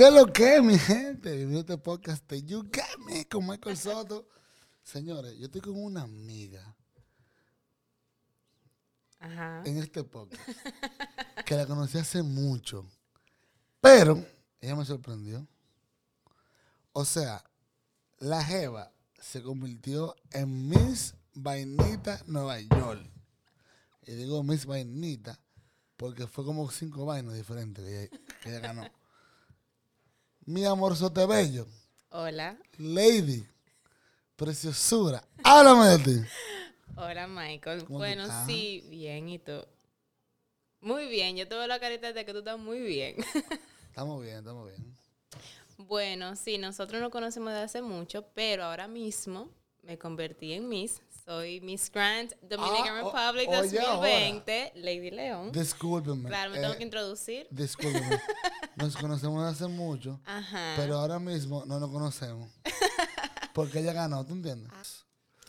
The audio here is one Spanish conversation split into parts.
¿Y qué es lo que es, mi gente? Bienvenido a este podcast de You Got Me con Michael Soto. Señores, yo estoy con una amiga Ajá. en este podcast que la conocí hace mucho, pero ella me sorprendió. O sea, la Jeva se convirtió en Miss Vainita Nueva York. Y digo Miss Vainita porque fue como cinco vainas diferentes que ella, que ella ganó. Mi amor sote bello, Hola. Lady, preciosura, háblame de ti. Hola, Michael. ¿Cómo tú Bueno, sí, bien. ¿Y tú? Muy bien. Yo te veo la carita de que tú estás muy bien. Estamos bien, estamos bien. bueno, sí, nosotros nos conocemos desde hace mucho, pero ahora mismo me convertí en Miss. Soy Miss Grant Dominican Ah, Republic oye, 2020, Lady León. Discúlpeme. Claro, me tengo eh, que introducir. Discúlpeme. Nos conocemos hace mucho, Ajá. pero ahora mismo no nos conocemos. Porque ella ganó, ¿tú entiendes?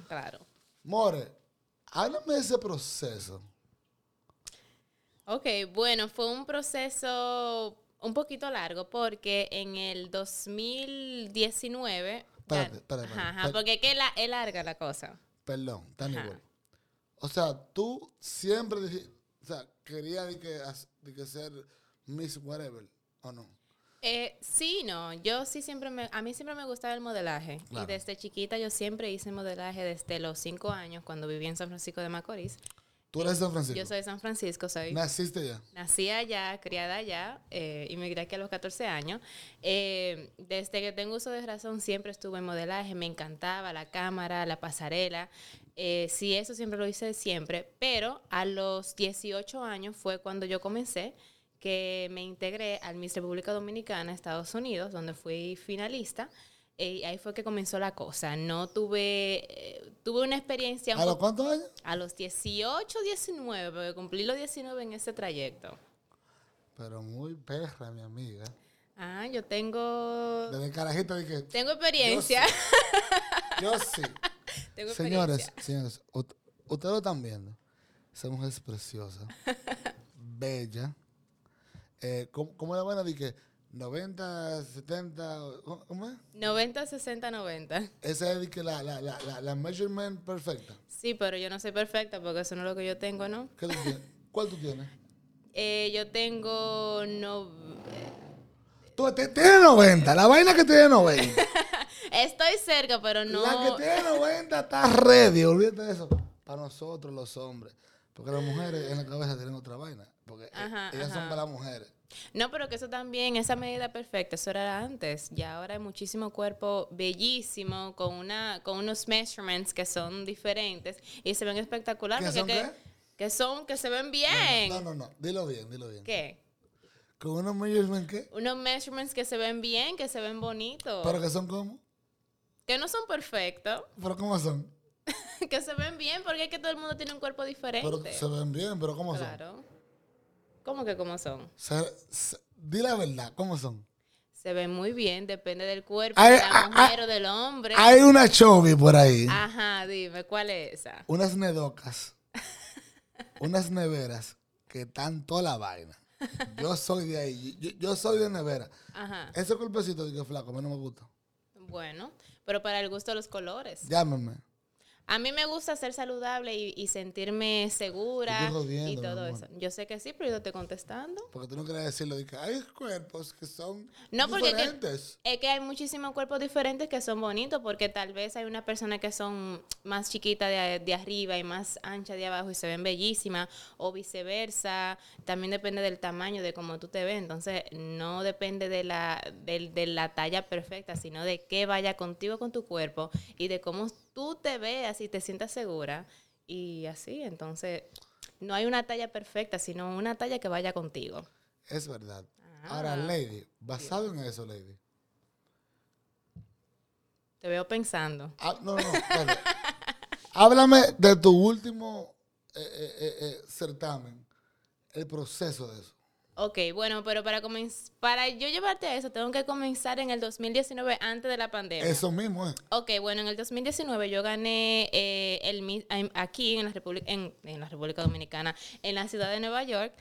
Claro. More, háblame de ese proceso. Ok, bueno, fue un proceso un poquito largo porque en el 2019... Espérate, espérate. ajá, porque es que la, es larga la cosa. Perdón, tan Ajá. igual. O sea, tú siempre dij- o sea, querías de que, de que ser Miss Whatever, ¿o no? Eh, sí, no, yo sí siempre me, a mí siempre me gustaba el modelaje. Claro. Y desde chiquita yo siempre hice modelaje desde los cinco años cuando viví en San Francisco de Macorís. Tú eres de San Francisco. Yo soy de San Francisco, soy... Naciste ya. Nací allá, criada allá, eh, y me crié aquí a los 14 años. Eh, desde que tengo uso de razón siempre estuve en modelaje, me encantaba la cámara, la pasarela. Eh, sí, eso siempre lo hice siempre, pero a los 18 años fue cuando yo comencé que me integré al Miss República Dominicana, Estados Unidos, donde fui finalista. Eh, ahí fue que comenzó la cosa. No tuve, eh, tuve una experiencia ¿A los cuántos años? a los 18, 19, porque cumplí los 19 en ese trayecto. Pero muy perra, mi amiga. Ah, yo tengo Desde carajita dije, tengo experiencia. yo sí. tengo Señores, experiencia. señores, ustedes lo están viendo. Esa mujer es preciosa, bella. Eh, ¿cómo, ¿Cómo la van a decir que 90, 70, ¿cómo- ¿cómo es? 90, 60, 90. Esa es que la, la, la, la, la measurement perfecta. Sí, pero yo no soy perfecta porque eso no es lo que yo tengo, ¿no? ¿Qué tú tienes? ¿Cuál tú tienes? Eh, yo tengo no Tú tienes 90, la vaina que tiene 90. estoy cerca, pero no La que tiene 90 está ready, olvídate de eso. Para nosotros los hombres. Porque las mujeres en la cabeza tienen otra vaina. Porque eh, Ajá, ellas son para las mujeres. No, pero que eso también, esa medida perfecta, eso era antes. Ya ahora hay muchísimo cuerpo bellísimo, con una, con unos measurements que son diferentes y se ven espectaculares. ¿Que son porque qué? que son, que se ven bien. No, no, no. Dilo bien, dilo bien. ¿Qué? Con unos measurement qué? Unos measurements que se ven bien, que se ven bonitos. Pero que son como. que no son perfectos, Pero ¿cómo son? que se ven bien, porque es que todo el mundo tiene un cuerpo diferente. Pero se ven bien, pero ¿cómo son? claro. ¿Cómo que cómo son? Se- se- di la verdad, ¿cómo son? Se ven muy bien, depende del cuerpo Ay, de la mujer o del hombre. Hay una chovi por ahí. Ajá, dime, ¿cuál es esa? Unas nedocas. unas neveras que están toda la vaina. Yo soy de ahí. Yo, yo soy de nevera. Ajá. Ese cuerpecito de que flaco, a mí no me gusta. Bueno, pero para el gusto de los colores. Llámame. A mí me gusta ser saludable y, y sentirme segura jodiendo, y todo eso. Yo sé que sí, pero yo te estoy contestando. Porque tú no quieres decirlo de que hay cuerpos que son No, porque que- diferentes. Es que hay muchísimos cuerpos diferentes que son bonitos porque tal vez hay una persona que son más chiquitas de, de arriba y más ancha de abajo y se ven bellísimas o viceversa. También depende del tamaño, de cómo tú te ves. Entonces no depende de la, del- de, la talla perfecta, sino de qué vaya contigo con tu cuerpo y de cómo tú te veas y te sientas segura. Y así, entonces no hay una talla perfecta, sino una talla que vaya contigo. Es verdad. Ah. Ahora, Lady, basado en eso, Lady. Te veo pensando. Ah, no, no, espérate. Háblame de tu último eh, eh, eh, certamen, el proceso de eso. Ok, bueno, pero para para yo llevarte a eso, tengo que comenzar en el 2019 antes de la pandemia. Eso mismo es. Ok, bueno, en el 2019 yo gané eh, el aquí en la, República, en, en la República Dominicana, en la ciudad de Nueva York.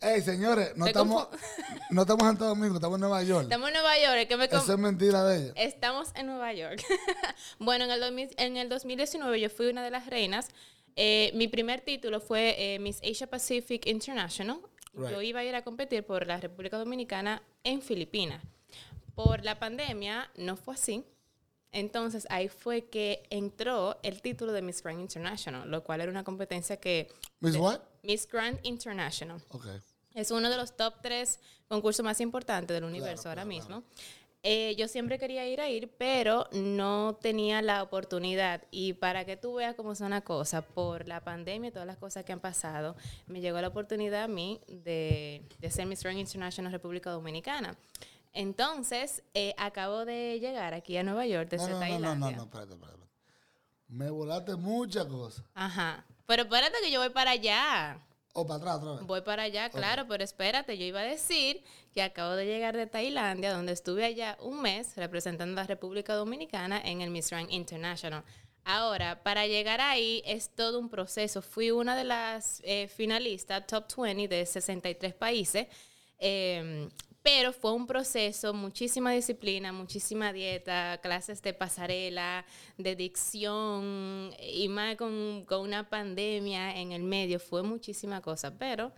Ey, señores, no estamos, no estamos en Santo Domingo, estamos en Nueva York. Estamos en Nueva York, que me... Eso es mentira de ella. Estamos en Nueva York. bueno, en el, 2000 en el 2019 yo fui una de las reinas. Eh, mi primer título fue eh, Miss Asia Pacific International. Right. Yo iba a ir a competir por la República Dominicana en Filipinas. Por la pandemia no fue así. Entonces ahí fue que entró el título de Miss Grand International, lo cual era una competencia que... ¿Miss what? Miss Grand International. Ok. Es uno de los top tres concursos más importantes del universo ahora claro, mismo. Eh, yo siempre quería ir a ir, pero no tenía la oportunidad. Y para que tú veas cómo son las cosas, por la pandemia y todas las cosas que han pasado, me llegó la oportunidad a mí de, de ser Miss Grand International República Dominicana. Entonces, eh, acabo de llegar aquí a Nueva York desde No, no, no, no, no, espérate, espérate. Me volaste muchas cosas. Ajá. Pero espérate que yo voy para allá. O para atrás otra vez. Voy para allá, claro, pero espérate, yo iba a decir que acabo de llegar de Tailandia, donde estuve allá un mes representando a la República Dominicana en el Miss Rank International. Ahora, para llegar ahí es todo un proceso. Fui una de las eh, finalistas top 20 de 63 países, eh, pero fue un proceso, muchísima disciplina, muchísima dieta, clases de pasarela, de dicción, y más con, con una pandemia en el medio, fue muchísima cosa, pero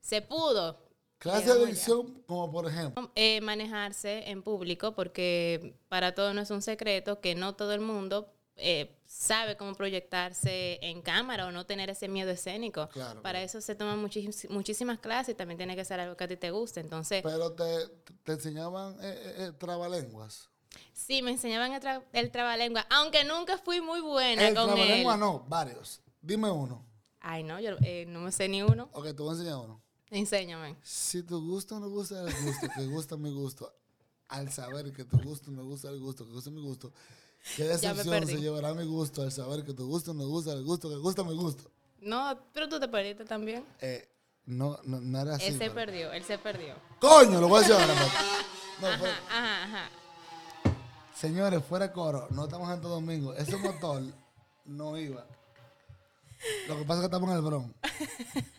se pudo. Clase de edición, como por ejemplo. Eh, manejarse en público, porque para todo no es un secreto que no todo el mundo eh, sabe cómo proyectarse en cámara o no tener ese miedo escénico. Claro, Para claro. eso se toman muchis- muchísimas clases y también tiene que ser algo que a ti te guste. Entonces, Pero te, te enseñaban eh, eh, eh, trabalenguas. sí, me enseñaban el, tra- el trabalengua, aunque nunca fui muy buena El con él. trabalengua no, varios. Dime uno. Ay, no, yo eh, no me sé ni uno. Ok, te voy a enseñar uno. Enséñame. Si tu gusto no gusta el gusto, que gusta mi gusto, al saber que tu gusto me gusta el gusto, que gusta mi gusto, ¿qué me decepción se llevará mi gusto al saber que tu gusto no gusta el gusto, que gusta mi gusto? No, pero tú te perdiste también. Eh, no, no, no era así. él se pero- perdió, él se perdió. Coño, lo voy a decir ahora. pues. No, Ajá, fue- ajá, ajá. Señores, fuera coro, no estamos en Santo Domingo. Ese motor no iba. Lo que pasa es que estamos en el Bronx.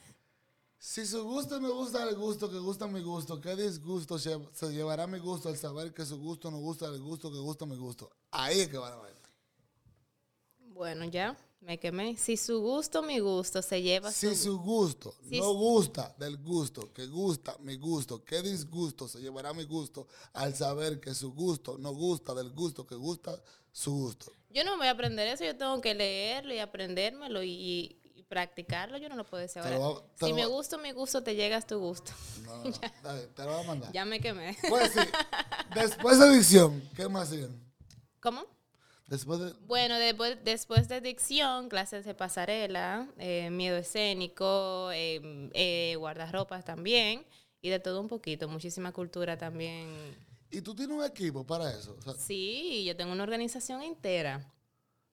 Si su gusto me gusta el gusto, que gusta mi gusto, ¿qué disgusto se, se llevará mi gusto al saber que su gusto no gusta el gusto, que gusta mi gusto? Ahí es que va la vaina. Bueno, ya, me quemé. Si su gusto, mi gusto, se lleva Si su... su gusto Si no gusta del gusto, que gusta mi gusto, ¿qué disgusto se llevará mi gusto al saber que su gusto no gusta del gusto, que gusta su gusto? Yo no me voy a aprender eso, yo tengo que leerlo y aprendérmelo y practicarlo. Yo no lo puedo decir ahora. va- si me gusta mi gusto, te llegas tu gusto. No, no, no. Está bien, te lo voy a mandar. ya me quemé. Pues sí. Después de edición, ¿qué más hacían? ¿Cómo? Después de. Bueno, después, después de dicción, clases de pasarela, eh, miedo escénico, eh, eh, guardarropas también, y de todo un poquito, muchísima cultura también. ¿Y tú tienes un equipo para eso? O sea, Sí, yo tengo una organización entera.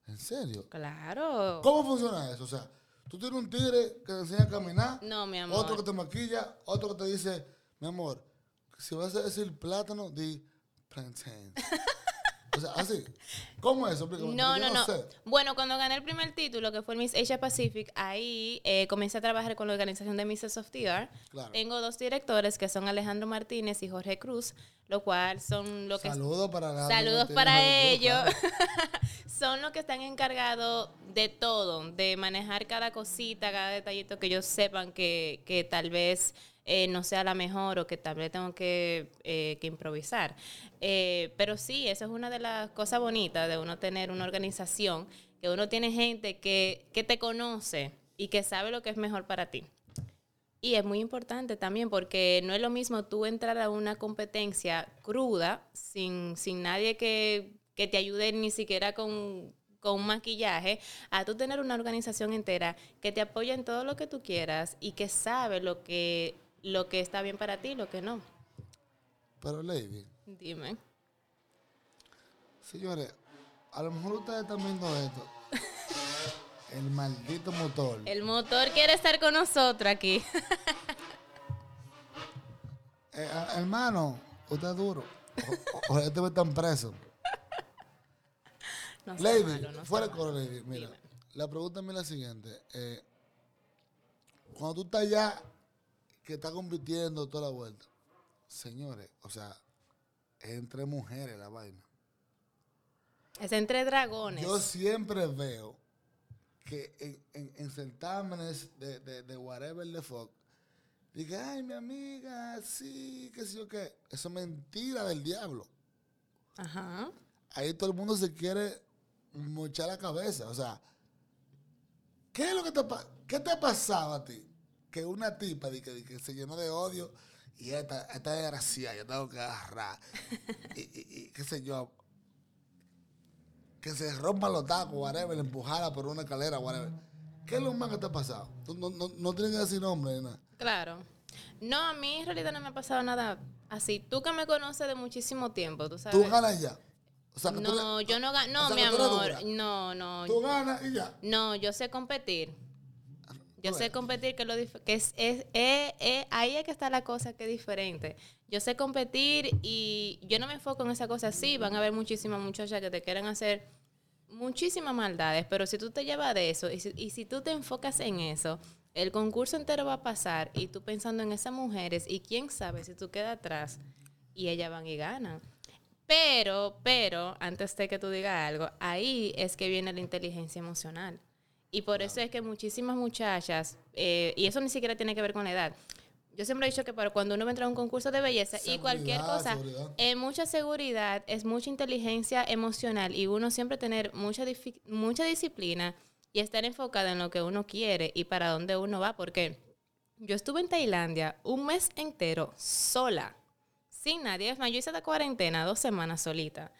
¿En serio? Claro. ¿Cómo funciona eso? O sea, tú tienes un tigre que te enseña a caminar, No, mi amor. otro que te maquilla, otro que te dice, mi amor, si vas a decir plátano, di plantain. o sea, así. ¿Cómo es eso? No, no, no. sé. Bueno, cuando gané el primer título, que fue el Miss Asia Pacific, ahí eh, comencé a trabajar con la organización de Misses of the Art. Claro. Tengo dos directores que son Alejandro Martínez y Jorge Cruz, lo cual son lo que Saludos para Saludos Martínez, para ellos. Son los que están encargados de todo, de manejar cada cosita, cada detallito que ellos sepan que, que tal vez eh, no sea la mejor o que tal vez tengo que, eh, que improvisar. Eh, pero sí, esa es una de las cosas bonitas de uno tener una organización, que uno tiene gente que, que te conoce y que sabe lo que es mejor para ti. Y es muy importante también porque no es lo mismo tú entrar a una competencia cruda, sin, sin nadie que, que te ayude ni siquiera con, con maquillaje, a tú tener una organización entera que te apoya en todo lo que tú quieras y que sabe lo que, lo que está bien para ti y lo que no. Pero, Lady, Dime. señores, a lo mejor ustedes están viendo esto. El maldito motor. El motor quiere estar con nosotros aquí. eh, hermano, usted es duro. O, este están preso. No Lady, malo, no fuera coro, Lady. Mira, la pregunta es la siguiente. eh, cuando tú estás ya, que estás compitiendo toda la vuelta, señores, o sea, es entre mujeres la vaina. Es entre dragones. Yo siempre veo que en, en- en certámenes de, de, de whatever the fuck, diga, ay, mi amiga, sí, qué sé yo qué. Eso es mentira del diablo. Ajá. Ahí todo el mundo se quiere mochar la cabeza. O sea, ¿qué es lo que te, qué te pasaba a ti? Que una tipa di que, se llenó de odio y esta, esta desgraciada, yo tengo que agarrar. y, y- y qué sé yo, que se rompan los tacos, whatever, empujara por una escalera, whatever. ¿Qué es lo más que te ha pasado? Tú No, no, no tienes que decir nombre ni nada. Claro. No, a mí en realidad no me ha pasado nada así. Tú que me conoces de muchísimo tiempo, tú sabes. Tú ganas ya. O sea, que tú, No, yo no gano. No, o sea, mi amor. No, no. tú ganas y ya. No, yo sé competir. Yo sé competir, que, lo que es, es, es- es- ahí es que está la cosa que es diferente. Yo sé competir y yo no me enfoco en esa cosa así. Van a haber muchísimas muchachas que te quieren hacer muchísimas maldades, pero si tú te llevas de eso y si, y si tú te enfocas en eso, el concurso entero va a pasar y tú pensando en esas mujeres y quién sabe si tú quedas atrás y ellas van y ganan. Pero, pero, antes de que tú digas algo, ahí es que viene la inteligencia emocional. Y por eso es que muchísimas muchachas, eh, y eso ni siquiera tiene que ver con la edad. Yo siempre he dicho que para cuando uno va a un concurso de belleza y cualquier cosa, es mucha seguridad, es mucha inteligencia emocional y uno siempre tener mucha, mucha disciplina y estar enfocada en lo que uno quiere y para dónde uno va. Porque yo estuve en Tailandia un mes entero sola, sin nadie. Es más, yo hice la cuarentena dos semanas solita.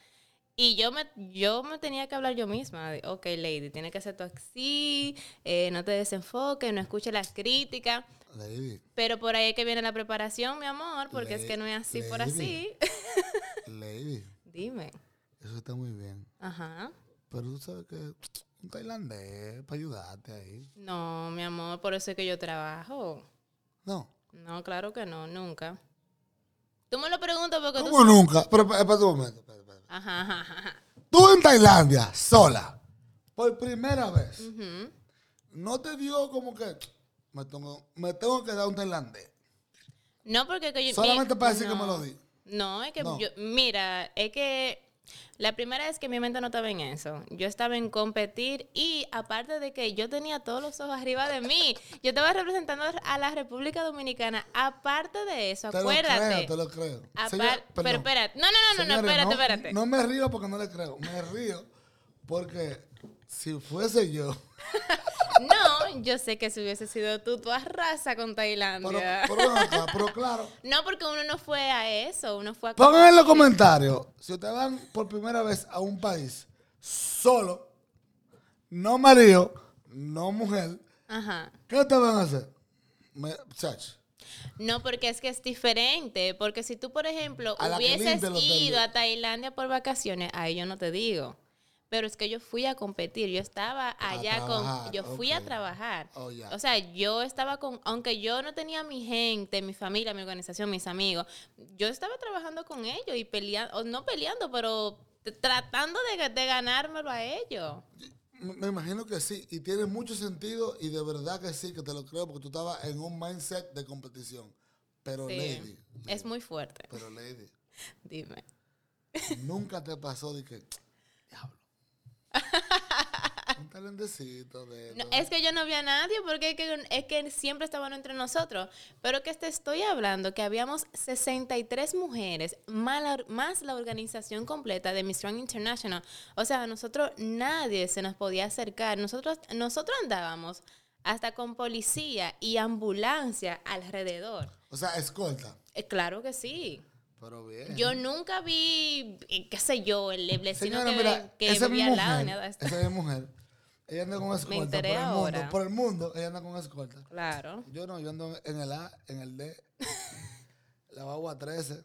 Y yo me, yo me tenía que hablar yo misma. de, ok, lady, tienes que hacer todo así, eh, no te desenfoques, no escuches las críticas. Lady, Pero por ahí es que viene la preparación, mi amor, porque es que no es así por así. lady, Dime. eso está muy bien. Ajá. Pero tú sabes que un tailandés para ayudarte ahí. No, mi amor, por eso es que yo trabajo. No. No, claro que no, nunca. Tú me lo preguntas porque tú... ¿Cómo nunca? Pero espera espera un momento. espera. Ajá, ajá, ajá. Tú en Tailandia, sola, por primera vez, Ujú. ¿no te dio como que me tengo, me tengo que dar un tailandés? No, porque que yo... Solamente para decir que me lo di. No, es que No. yo... Mira, es que... La primera vez que mi mente no estaba en eso. Yo estaba en competir y aparte de que yo tenía todos los ojos arriba de mí, yo estaba representando a la República Dominicana. Aparte de eso, Te lo acuérdate. creo, te lo creo. Señor, pero espérate. No, no, no, no, no, Señores, espérate, espérate. No me río porque no le creo. Me río porque si fuese yo, No, yo sé que si hubiese sido tú, tú arrasa con Tailandia. pero, acá, pero claro, No, porque uno no fue a eso, uno fue a... Pongan en los comentarios, si ustedes van por primera vez a un país solo, no marido, no mujer, Ajá. ¿qué ustedes van a hacer? Me, No, porque es que es diferente. Porque si tú, por ejemplo, A hubieses ido a Tailandia por vacaciones, ahí yo no te digo. Pero es que yo fui a competir, yo estaba allá con, yo fui a trabajar. Oh, ya. O sea, yo estaba con, aunque yo no tenía mi gente, mi familia, mi organización, mis amigos, yo estaba trabajando con ellos y peleando, o no peleando, pero tratando de, de ganármelo a ellos. me, imagino que sí, y tiene mucho sentido, y de verdad que sí, que te lo creo, porque tú estabas en un mindset de competición. Pero Sí, lady, es muy fuerte. pero lady, Dime. nunca te pasó de que, un talentecito de... No, es que yo no vi a nadie porque es que, es que siempre estaban entre nosotros. Pero que te estoy hablando que habíamos 63 mujeres, más la, más la organización completa de Miss Strong International. O sea, a nosotros nadie se nos podía acercar. Nosotros, nosotros andábamos hasta con policía y ambulancia alrededor. O sea, escolta, Eh, claro que sí. Pero bien. Yo nunca vi, eh, qué sé yo, el Señora, que, mira, que esa vivía al lado. ni nada esa es mi mujer. Ella anda con escolta enteré por el ahora. mundo. Por el mundo, ella anda con escolta. Claro. Yo no, yo ando en el A, en el D, la bagua 13.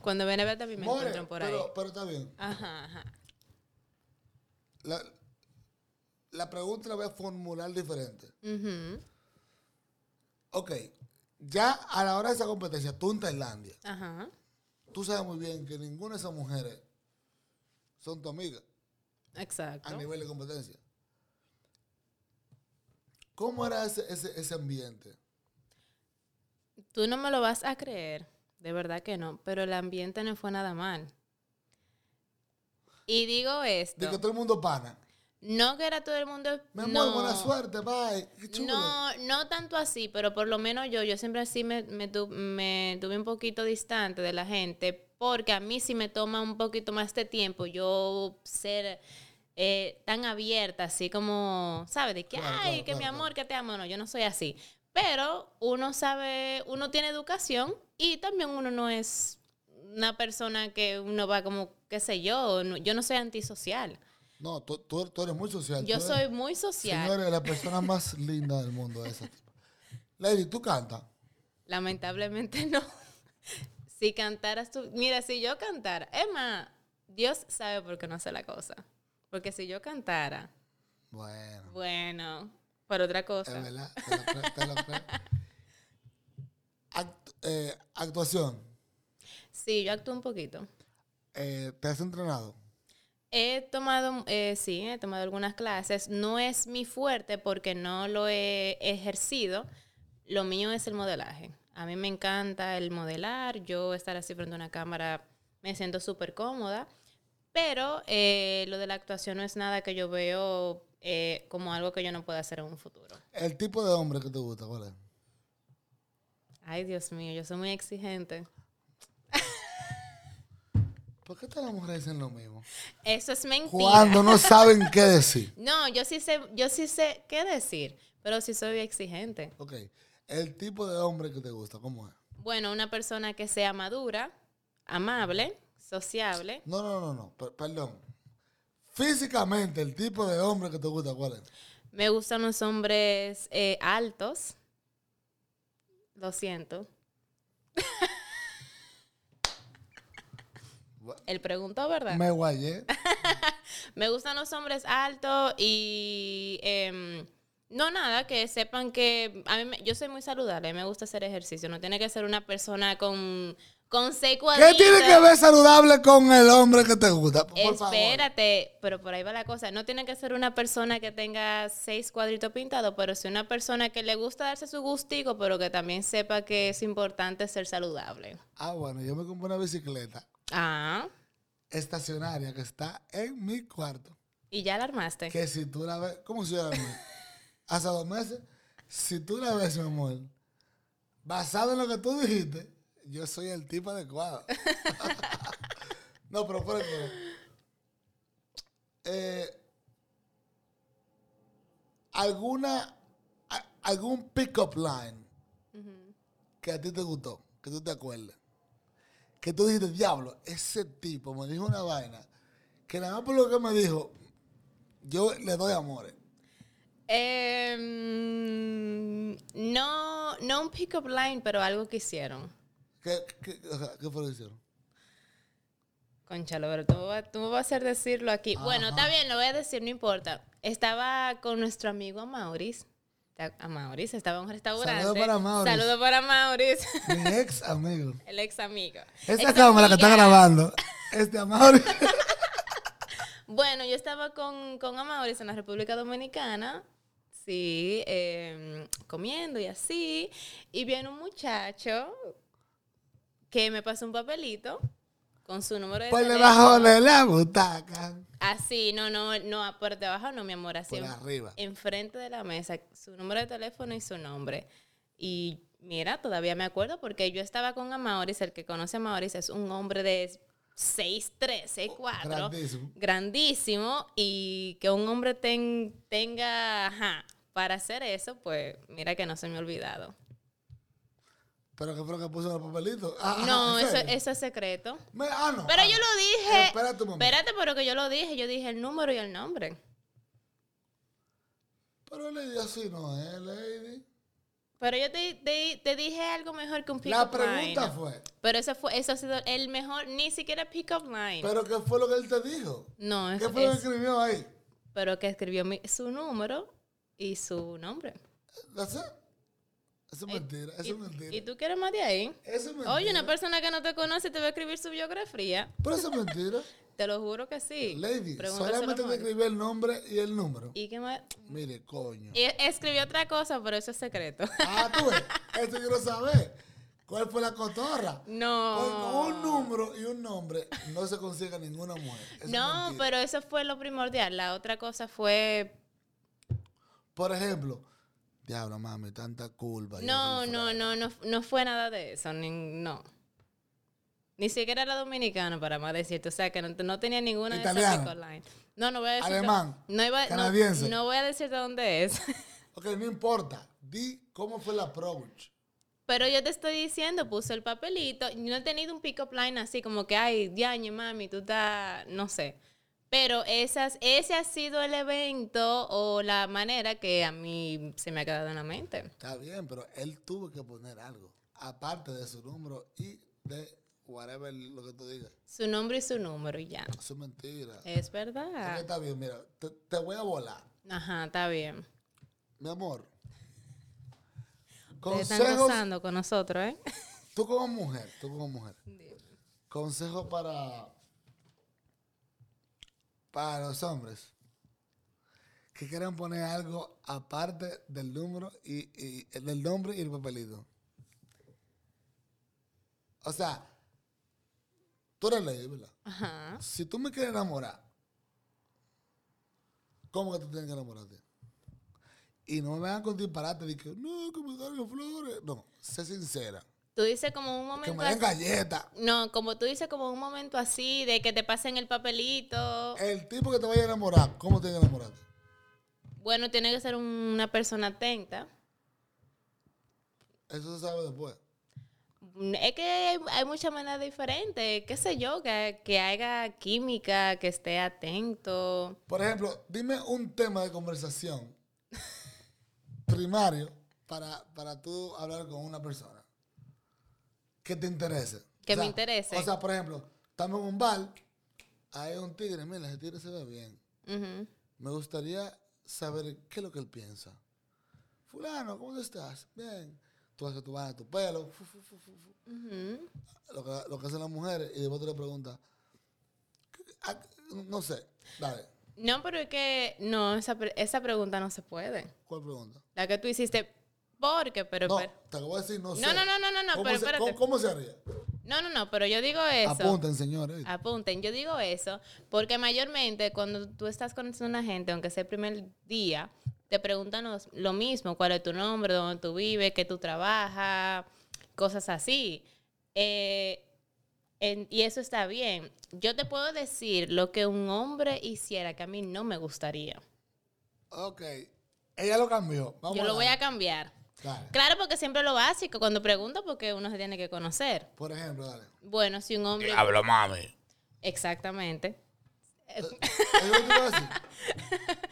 Cuando viene a ver también me More, encuentran por ahí. pero, está bien. Ajá, ajá. La, la pregunta la voy a formular diferente. Ujú. Ok, ya a la hora de esa competencia, tú en Tailandia, Ajá. Tú sabes muy bien que ninguna de esas mujeres son tu amiga a Exacto. nivel de competencia. ¿Cómo era ese, ese, ese ambiente? Tú no me lo vas a creer, de verdad que no, pero el ambiente no fue nada mal. Y digo esto, De que todo el mundo pana. No que era todo el mundo... Amor, no, buena suerte, bye. Qué chulo. No, no tanto así, pero por lo menos yo, yo siempre así me, me, tu- me tuve un poquito distante de la gente, porque a mí sí me toma un poquito más de tiempo yo ser eh, tan abierta, así como, ¿sabes? De que, Claro, ay, claro, que mi amor, que te amo, no, yo no soy así. Pero uno sabe, uno tiene educación y también uno no es una persona que uno va como, qué sé yo, no- yo no soy antisocial. No, tú, tú- tú eres muy social. Yo soy muy social. Señores, la persona más linda del mundo esa. tipa. Lady, tú cantas. Lamentablemente no. Si cantaras tú, mira, si yo cantara, es más, Dios sabe por qué no hace la cosa. Porque si yo cantara, Bueno, bueno, por otra es cosa. verdad. Te lo creo, te lo creo. Act- eh, actuación. Sí, yo actúo un poquito. Eh, ¿Te has entrenado? He tomado, eh, sí, he tomado algunas clases. No es mi fuerte porque no lo he ejercido. Lo mío es el modelaje. A mí me encanta el modelar. Yo estar así frente a una cámara me siento súper cómoda. Pero eh, lo de la actuación no es nada que yo veo eh, como algo que yo no pueda hacer en un futuro. El tipo de hombre que te gusta, ¿cuál es? Ay, Dios mío, yo soy muy exigente. ¿Por qué todas las mujeres dicen lo mismo? Eso es mentira. Cuando no saben qué decir. No, yo sí sé, yo sí sé qué decir, pero sí soy exigente. Ok. El tipo de hombre que te gusta, ¿cómo es? Bueno, una persona que sea madura, amable, sociable. No, no, no, no. per- perdón. Físicamente, el tipo de hombre que te gusta, ¿cuál es? Me gustan los hombres eh, altos. Lo siento. Él preguntó, ¿verdad? Me guayé. Me gustan los hombres altos y em, no nada, que sepan que a mí me- yo soy muy saludable, me gusta hacer ejercicio, no tiene que ser una persona con, con seis ¿Qué tiene que ver saludable con el hombre que te gusta? Por favor. Espérate, pero por ahí va la cosa. No tiene que ser una persona que tenga seis cuadritos pintados, pero sí una persona que le gusta darse su gustico, pero que también sepa que es importante ser saludable. Ah, bueno, yo me compré una bicicleta Ah, estacionaria que está en mi cuarto. y ya la armaste. Que si tú la ves, ¿cómo si yo la ves? Hace dos meses, si tú la ves, mi amor, basado en lo que tú dijiste, yo soy el tipo adecuado. no, pero por ejemplo, eh, alguna, a- algún pick-up line que a ti te gustó, que tú te acuerdes, que tú dijiste, diablo, ese tipo me dijo una vaina, que nada más por lo que me dijo, yo le doy amores. Em, no, no un pick-up line, pero algo que hicieron. ¿Qué, qué, o sea, ¿qué fue lo que hicieron? Conchalo, pero tú, tú me vas a hacer decirlo aquí. Bueno, está bien, lo voy a decir, no importa. Estaba con nuestro amigo Maurice. A Maurice, estaba en un restaurante. Saludos para Maurice. Saludos para Maurice, Mi ex amigo. el ex amigo. Esta Ex cámara que está amiga. grabando, este amor. Bueno, yo estaba con, con en la República Dominicana, sí, em, comiendo y así, y viene un muchacho que me pasó un papelito con su número de Por teléfono. debajo de la butaca. Así, no, no, no, por debajo no, mi amor, así. Por arriba. Enfrente de la mesa, su número de teléfono y su nombre. Y mira, todavía me acuerdo porque yo estaba con Amauris, el que conoce a Amauris es un hombre de 6'3, 6'4. Grandísimo. Grandísimo. Y que un hombre ten- tenga, ajá, para hacer eso, pues mira que no se me ha olvidado. Pero que fue lo que puso en el papelito. Ah, No, ¿en eso, es secreto. Me- ah, no. Pero ah, yo lo dije. Espérate un momento. Espérate, pero que yo lo dije. Yo dije el número y el nombre. Pero Lady así no es, Lady. Pero yo te, te- te dije algo mejor que un pick La up pregunta line. fue, Pero eso fue, eso ha sido el mejor, ni siquiera pick up line. ¿pero qué fue lo que él te dijo? no, es, ¿Qué fue lo que es- escribió ahí? pero que escribió mi- su número y su nombre. ¿That's it? Eso es mentira, eso es mentira. ¿Y tú quieres más de ahí? Eso es mentira. Oye, una persona que no te conoce te va a escribir su biografía. Pero eso es mentira. Te lo juro que sí. Lady, solamente te escribí el nombre y el número. ¿Y qué más? Mire, coño. Y escribió otra cosa, pero eso es secreto. Ah, tú ves, eso quiero saber. ¿Cuál fue la cotorra? No. con un número y un nombre no se consigue ninguna mujer. Eso No, pero eso fue lo primordial. La otra cosa fue. Por ejemplo, diablo, mami, tanta culpa. No, no, no, no, no fue nada de eso. Ni, no. Ni siquiera era dominicano, para más decirte. O sea, que no, no tenía ninguna de esas Italiano. pick-up lines. No, no voy a decir. Alemán. No, iba, Canadiense. no voy a decirte dónde es. Ok, no importa. Di cómo fue la approach. Pero yo te estoy diciendo, puse el papelito. No he tenido un pick-up line así como que, ay, diañe, mami, tú estás, no sé. Pero esas, ese ha sido el evento o la manera que a mí se me ha quedado en la mente. Está bien, pero él tuvo que poner algo. Aparte de su número y de whatever lo que tú digas. Su nombre y su número y ya. Eso es mentira. Es verdad. está bien, mira, te, te voy a volar. Ajá, está bien. Mi amor. Ustedes están Consejos, gozando con nosotros, ¿eh? tú como mujer, tú como mujer. Consejo para, para los hombres que quieran poner algo aparte del número y, y del nombre y el papelito. O sea, tú eres ley, ¿verdad? Ajá. Si tú me quieres enamorar, ¿cómo que tú tienes que enamorarte? Y no me vengan con disparate de que no, que me carguen flores. No, sé sincera. Tú dices como un Que momento me den así. galletas. No, como tú dices como un momento así, de que te pasen el papelito. El tipo que te vaya a enamorar, ¿cómo tienes que enamorarte? Bueno, tiene que ser una persona atenta. Eso se sabe después. Es que hay, hay muchas maneras diferentes, qué sé yo, que, que haga química, que esté atento. Por ejemplo, dime un tema de conversación primario para, para tú hablar con una persona que te interese. Que me interese. O sea, por ejemplo, estamos en un bar, hay un tigre, mira, ese tigre se ve bien. Me gustaría saber qué es lo que él piensa. Fulano, ¿cómo estás? Bien. Tú haces tu vaina, tu pelo, fu. Lo, que, lo que hacen las mujeres, y después tú le preguntas, ¿qué- a- no sé, dale, No, pero es que no, esa pregunta no se puede. ¿cuál pregunta? La que tú hiciste, ¿por qué? Pero, No, pero- te lo voy a decir, no sé. No, no, no, no, no, no, ¿Cómo pero se, espérate. ¿cómo, cómo se haría? no, no, no, pero yo digo eso. Apunten, señores. Apunten, yo digo eso porque mayormente cuando tú estás conociendo a una gente, aunque sea el primer día, te preguntan los- lo mismo, cuál es tu nombre, dónde tú vives, qué tú trabajas, cosas así. Eh, en- y eso está bien. Yo te puedo decir lo que un hombre hiciera que a mí no me gustaría. Ok, ella lo cambió. Vamos yo lo voy a cambiar. Dale. Claro, porque siempre lo básico, cuando pregunto, porque uno se tiene que conocer. Por ejemplo, dale. Bueno, si un hombre... Hablo, mami. Exactamente. ¿Es lo que te voy a decir?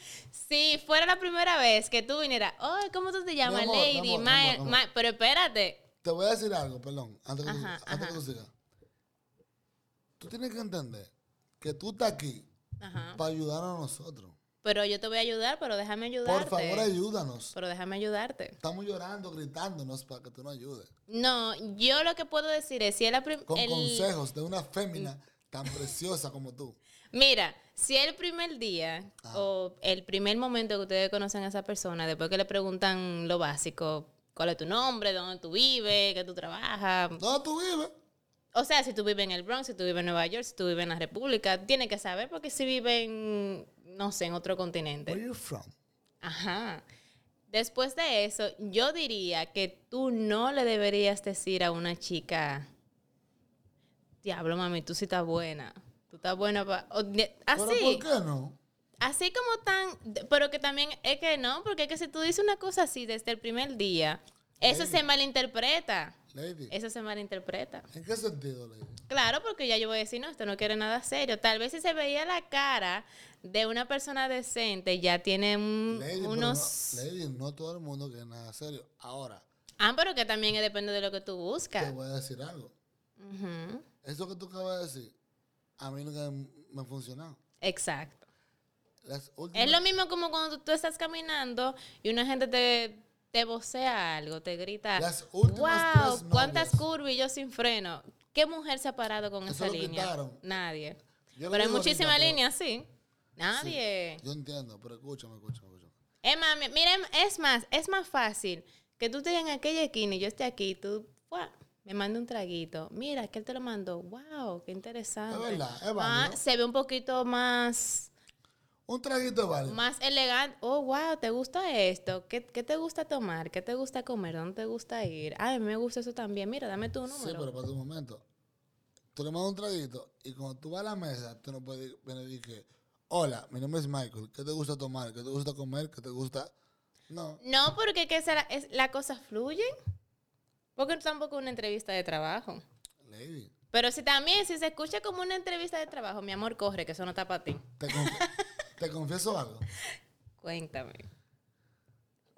Si fuera la primera vez que tú vinieras, oh, ¿cómo tú te llamas, amor, Lady? amor, pero espérate. Te voy a decir algo, perdón, antes que, Ajá, antes que tú sigas. Tú tienes que entender que tú estás aquí Ajá. para ayudarnos a nosotros. Pero yo te voy a ayudar, pero déjame ayudarte. Por favor, ayúdanos. Pero déjame ayudarte. Estamos llorando, gritándonos para que tú nos ayudes. No, yo lo que puedo decir es, si es la prim- Con el- consejos de una fémina tan preciosa como tú. Mira, si el primer día o el primer momento que ustedes conocen a esa persona, después que le preguntan lo básico, cuál es tu nombre, dónde tú vives, qué tú trabajas, ¿Dónde tú vives? O sea, si tú vives en el Bronx, si tú vives en Nueva York, si tú vives en la República, tienes que saber porque si vive en, no sé, en otro Where continente. you from? Ajá. Después de eso, yo diría que tú no le deberías decir a una chica, diablo, mami, tú sí estás buena. Tú estás buena para... ¿Pero Así, por qué no? así como tan... Pero que también es que no, porque es que si tú dices una cosa así desde el primer día, eso se malinterpreta. Lady. Eso se malinterpreta. ¿En qué sentido, Lady? Claro, porque ya yo voy a decir, no, esto no quiere nada serio. Tal vez si se veía la cara de una persona decente, ya tiene un- Lady, pero unos... no, Lady, no todo el mundo quiere nada serio. Ahora, Ah, pero que también depende de lo que tú te buscas. voy a decir algo. Eso que tú acabas de decir, a mí nunca me ha funcionado. Exacto. Últimas, Es lo mismo como cuando tú estás caminando y una gente te, te vocea algo, te grita, Las wow, cuántas curvas y yo sin freno. ¿Qué mujer se ha parado con Eso esa línea? quitaron. Nadie. Yo pero hay muchísimas líneas, sí. Nadie. Yo entiendo, pero escúchame, escúchame, escúchame. Mi- miren, es más, es más fácil que tú estés en aquella esquina y yo esté aquí, tú ¡fua! me manda un traguito. Mira, que él te lo mandó. Wow, qué interesante. Es verdad, es Ah, válido. se ve un poquito más, Un traguito válido. más elegante. Oh, wow, ¿te gusta esto? ¿Qué, qué te gusta tomar? ¿Qué te gusta comer? ¿Dónde te gusta ir? Ay, me gusta eso también. Mira, dame tu Sí, número. pero para un momento. Tú le mandas un traguito y cuando tú vas a la mesa, tú no puedes venir que, hola, mi nombre es Michael, ¿qué te gusta tomar? ¿Qué te gusta comer? ¿Qué te gusta? No. No, porque que esa, es, la cosa fluye. Porque tampoco una entrevista de trabajo. Lady, Pero si también, si se escucha como una entrevista de trabajo, mi amor, corre, que eso no está para ti. te, te confieso algo. Cuéntame.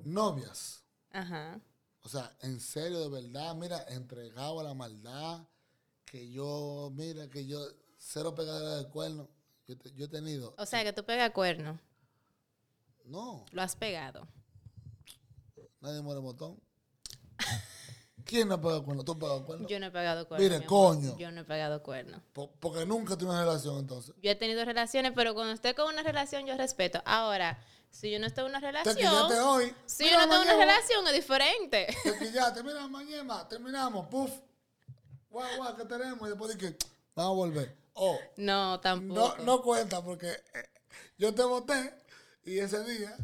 Novias. Ajá. O sea, en serio, de verdad, mira, entregado a la maldad, que yo, mira, que yo, cero pegadera de cuerno. Yo, te- yo he tenido. O sea, que tú pegas cuerno. No, Lo has pegado. nadie muere botón. ¿Quién no pega cuerno? ¿Tú pegas cuerno? Yo no he pegado cuerno. Mire, coño. Yo no he pegado cuerno. Po- porque nunca tuve una relación entonces. Yo he tenido relaciones, pero cuando estoy con una relación, yo respeto. Ahora, si yo no estoy en una Te relación. quillaste hoy. Si Mira, yo no estoy en una relación, es diferente. Te quillaste. Mira, mañana terminamos. Puf. Guau, guau, ¿qué tenemos? Y después de que vamos a volver. Oh, No, no, tampoco. no cuenta porque eh, yo te voté y ese día.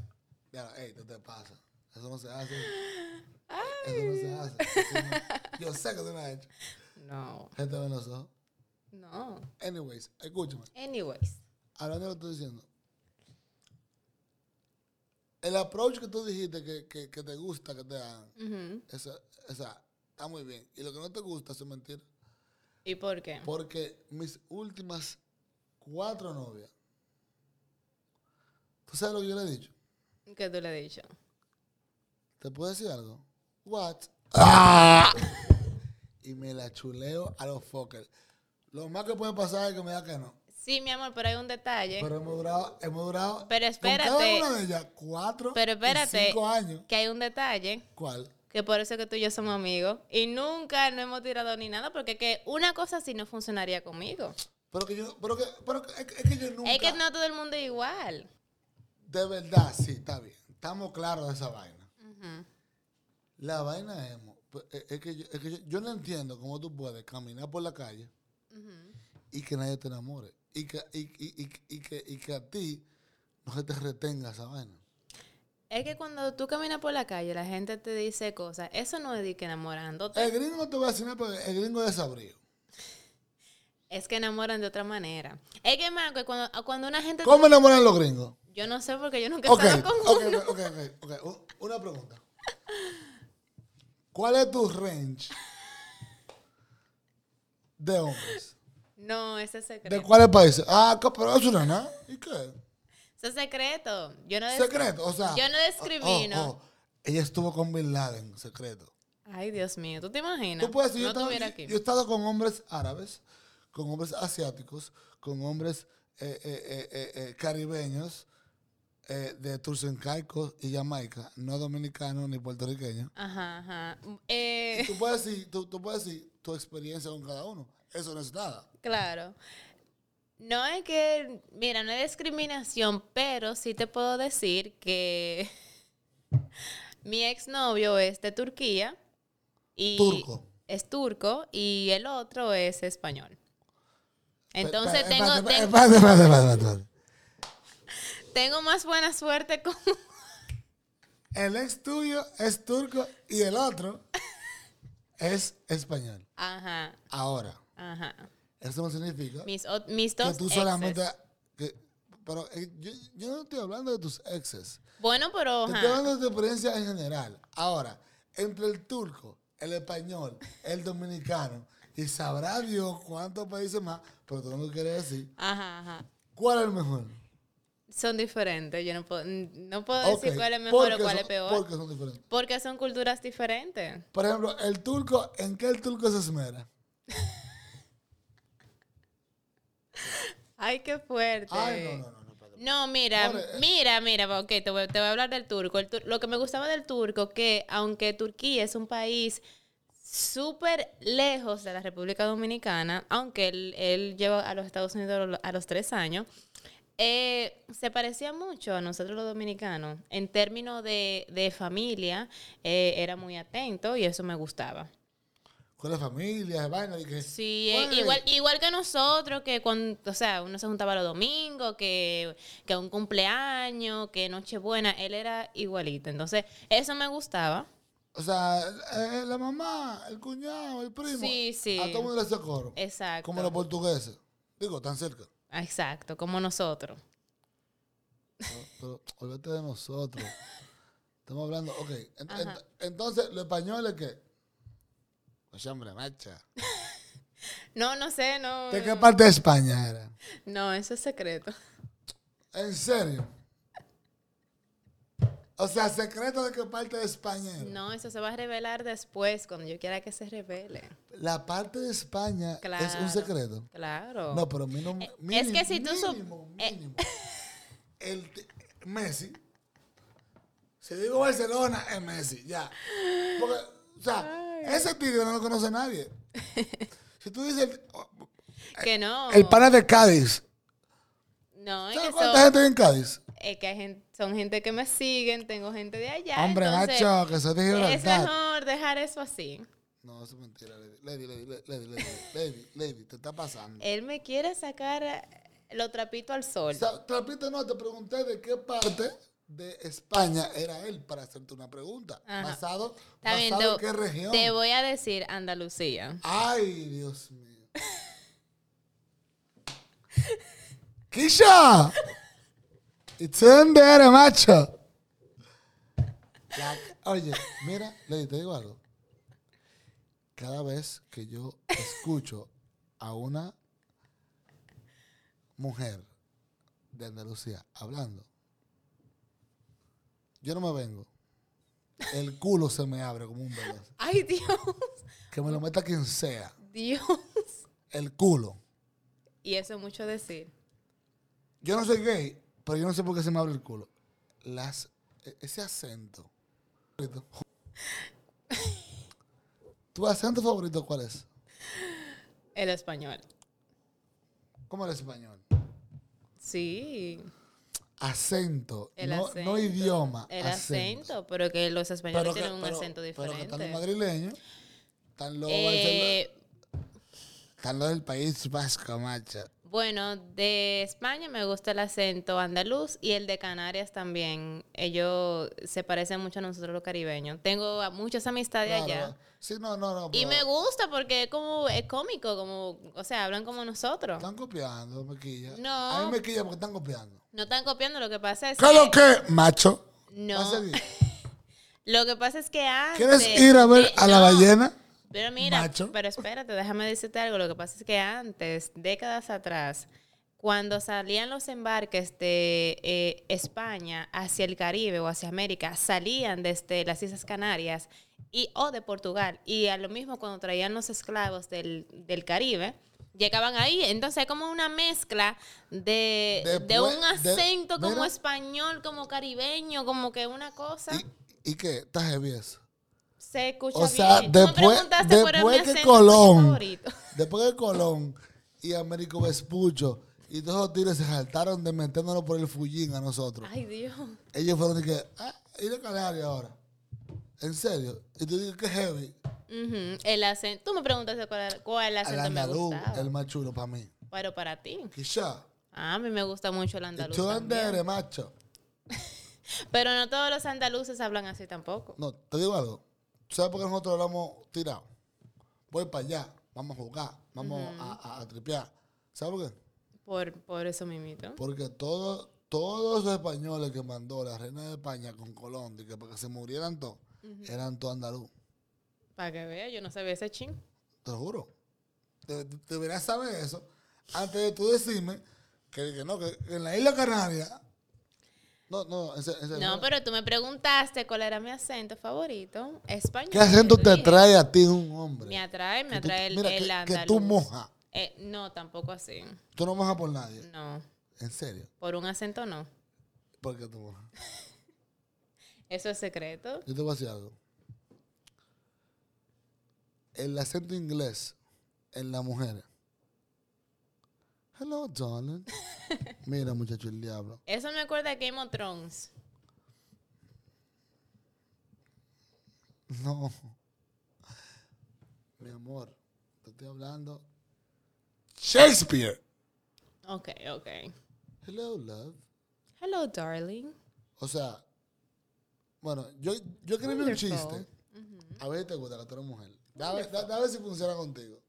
Ya, ey, ¿qué te pasa? Eso no se hace. Eso no se hace. No- Yo sé que tú no has hecho. No. Gente ve en los ojos. No. Anyways, escúchame. Anyways. Hablando de lo que estoy diciendo. El approach que tú dijiste que, que, que te gusta que te hagan, esa, esa, está muy bien. Y lo que no te gusta es mentir. ¿Y por qué? Porque mis últimas cuatro novias, ¿tú sabes lo que yo le he dicho? ¿Qué tú le has dicho? ¿Te puedo decir algo? What? ¡Ah! Y me la chuleo a los fuckers. Lo más que puede pasar es que me diga que no. Sí, mi amor, pero hay un detalle. Pero hemos durado, hemos durado Pero con cada espérate. una de ellas cuatro Pero y espérate. cinco años. Que hay un detalle. ¿Cuál? Que por eso es que tú y yo somos amigos. Y nunca no hemos tirado ni nada. Porque que una cosa así no funcionaría conmigo. Pero que yo, pero que, pero que- es, que- yo nunca. Es que no todo el mundo es igual. De verdad, sí, está bien. Estamos claros de esa vaina. Ujú. La vaina es, pues, es- es que, yo, es que yo, yo no entiendo cómo tú puedes caminar por la calle y que nadie te enamore. Y que, y, y- y- que, y que a ti no se te retenga esa vaina. Es que cuando tú caminas por la calle, la gente te dice cosas. Eso no es de que enamorándote. El gringo no te va a decir porque el gringo es desabrido. Es que enamoran de otra manera. Es que, Marco, cuando, cuando una gente... ¿Cómo enamoran los gringos? Yo no sé porque yo nunca he Ok, estado con ok, uno. ok, ok, ok, Una pregunta. ¿Cuál es tu range de hombres? No, ese es secreto. ¿De cuáles países? Ah, pero eso no es nada. ¿Y qué? Es secreto. Yo no... Secreto, o sea. Yo no discrimino. oh, oh, ella estuvo con Bin Laden, secreto. Ay, Dios mío. ¿Tú te imaginas? Tú puedes decir, no yo, estaba- yo- aquí. yo he estado con hombres árabes, con hombres asiáticos, con hombres eh, eh, eh, caribeños, eh, de Turcencaicos y Jamaica, no dominicanos ni puertorriqueños. Ajá, ajá. Eh, Tú puedes, decir, tú, tú puedes decir tu experiencia con cada uno. Eso no es nada. claro. No es que, mira, no es discriminación, pero sí te puedo decir que mi exnovio es de Turquía y Turco. es turco y el otro es español. Entonces tengo, tengo, más buena suerte con... El ex tuyo es turco y el otro es español. Ajá, Ahora, ajá. eso no significa Mis, o- mis que tú solamente... que- pero eh, yo, yo no estoy hablando de tus exes. Bueno, pero... Te estoy hablando de tu experiencia en general. Ahora, entre el turco, el español, el dominicano, y sabrá Dios cuántos países más, pero tú no lo quieres decir, Ajá, ajá. ¿cuál es el mejor? Son diferentes. Yo no puedo, no puedo decir cuál es mejor ¿por o cuál son- es peor. ¿Por qué son diferentes? Porque son culturas diferentes. Por ejemplo, el turco, ¿en qué el turco se esmera? Ay, qué fuerte. Ay, no, no, no, no, No, mira, eh. mira, mira, ok, te voy, te voy a hablar del turco. El tur- lo que me gustaba del turco, que aunque Turquía es un país súper lejos de la República Dominicana, aunque él, él lleva a los Estados Unidos a los tres años, eh, se parecía mucho a nosotros los dominicanos. En términos de, de familia, eh, era muy atento y eso me gustaba. Con la familia, vaina, y que. Sí, eh, igual, igual que nosotros, que cuando, o sea, uno se juntaba los domingos, que, que un cumpleaños, que Nochebuena, él era igualito. Entonces, eso me gustaba. O sea, eh, la mamá, el cuñado, el primo. Sí, sí. A todo el mundo le coro. Exacto. Como los portugueses. Digo, tan cerca. Exacto, como nosotros. No, Pero olvídate de nosotros. Estamos hablando, ok. en- Ajá. ent- entonces, los españoles que. Oye, hombre, macha. No, no sé, no. ¿De qué parte de España era? No, eso es secreto. ¿En serio? O sea, secreto de qué parte de España era. No, eso se va a revelar después, cuando yo quiera que se revele. La parte de España es un Claro. secreto. Claro. No, pero mínimo, Eh, es que si tú sup- mínimo, eh. mínimo. El Messi. Si digo Barcelona, es Messi, ya. Porque, o sea, ese tigre no lo conoce nadie. Si tú dices el, que no. el pana de Cádiz, No, es ¿sabes que cuánta son, gente hay en Cádiz? Es que hay gen- son gente que me siguen, tengo gente de allá. Hombre, entonces, macho, que de Es Gibraltar. mejor dejar eso así. No, eso es mentira, Lady. Lady, Lady, Lady, Lady, Lady, Lady, te está pasando. Él me quiere sacar eh, los trapitos al sol. O sea, Trapito, no, te pregunté de qué parte de España era él para hacerte una pregunta. Ajá. Basado, bien, basado en te- qué región. Te voy a decir Andalucía. Ay, Dios mío. ¡Kisha! ¡It's in there, macho! La- oye, mira, Lady, te digo algo. Cada vez que yo escucho a una mujer de Andalucía hablando, yo no me vengo. El culo se me abre como un velo. Ay, Dios. Que me lo meta quien sea. Dios. El culo. Y eso es mucho decir. Yo no soy gay, pero yo no sé por qué se me abre el culo. Las, e- ese acento. ¿Tu acento favorito cuál es? El español. ¿Cómo el español? Sí. Acento, El no, acento. no idioma. El acento, pero que los españoles Pero que, tienen un pero- acento pero que están los diferente. madrileños, están los, Eh, están los del País Vasco, macho. Bueno, de España me gusta el acento andaluz y el de Canarias también. Ellos se parecen mucho a nosotros los caribeños. Tengo muchas amistades Claro, allá. Sí, no, no, no. Y me gusta porque es como, es cómico, como, o sea, hablan como nosotros. Están copiando, me quilla. No. A mí me quilla porque están copiando. No están copiando, lo que pasa es ¿Qué es lo que, macho? No. Lo que pasa es que antes... ¿Quieres ir a ver a la no, ballena? Pero mira, macho? pero espérate, déjame decirte algo. Lo que pasa es que antes, décadas atrás, cuando salían los embarques de eh, España hacia el Caribe o hacia América, salían desde las Islas Canarias y o de Portugal. Y a lo mismo cuando traían los esclavos del, del Caribe, llegaban ahí. Entonces hay como una mezcla de, de un de- acento como mira. español, como caribeño, como que una cosa. ¿Y, ¿Y qué? ¿Estás heavy eso? Se escucha O sea, bien. Me después, el- después que Colón, después que Colón y Américo Vespucho y todos los tigres se saltaron de metiéndonos por el fullín a nosotros. Ay, Dios. Ellos fueron de que, ah, ir a Canarias ahora. ¿En serio? Y tú dices que heavy. Ujú, El acento. Tú me preguntaste cuál, cuál El acento me andaluz, gustaba. el más chulo para mí. Pero para ti. Quizá. Ah, a mí me gusta mucho el andaluz. Tú eres macho. Pero no todos los andaluces hablan así tampoco. No, te digo algo. ¿Sabes por qué nosotros hablamos tirado? Voy para allá, vamos a jugar, vamos a, a- a tripear. ¿Sabes por qué? Por, por eso mismito. Porque todo- todos los españoles que mandó la reina de España con Colón, de que para que se murieran todos, eran todos andaluz. Para que vea, yo no sabía ese ching. Te lo juro. De- de- Deberías saber eso antes de tú decirme que, que no, que en la isla Canaria. No, no, en se- en serio. No, pero tú me preguntaste cuál era mi acento favorito. Español. ¿Qué acento te dije. trae a ti un hombre? Me atrae, me atrae el, mira, el que- andaluz. que tú mojas. Eh, no, tampoco así. Tú no mojas por nadie. No. en serio. Por un acento no. ¿Por qué tú? Eso es secreto. Yo te voy a decir algo. El acento inglés en la mujer. Hello, darling. Mira, muchacho, el diablo. Eso me acuerda de Game of Thrones. No. Mi amor, te estoy hablando. Shakespeare. Ok, ok. Hello, love. Hello, darling. O sea, bueno, yo, yo escribí un Wonderful. chiste. A ver si te gusta tú eres mujer. Da, da- da a ver si funciona contigo.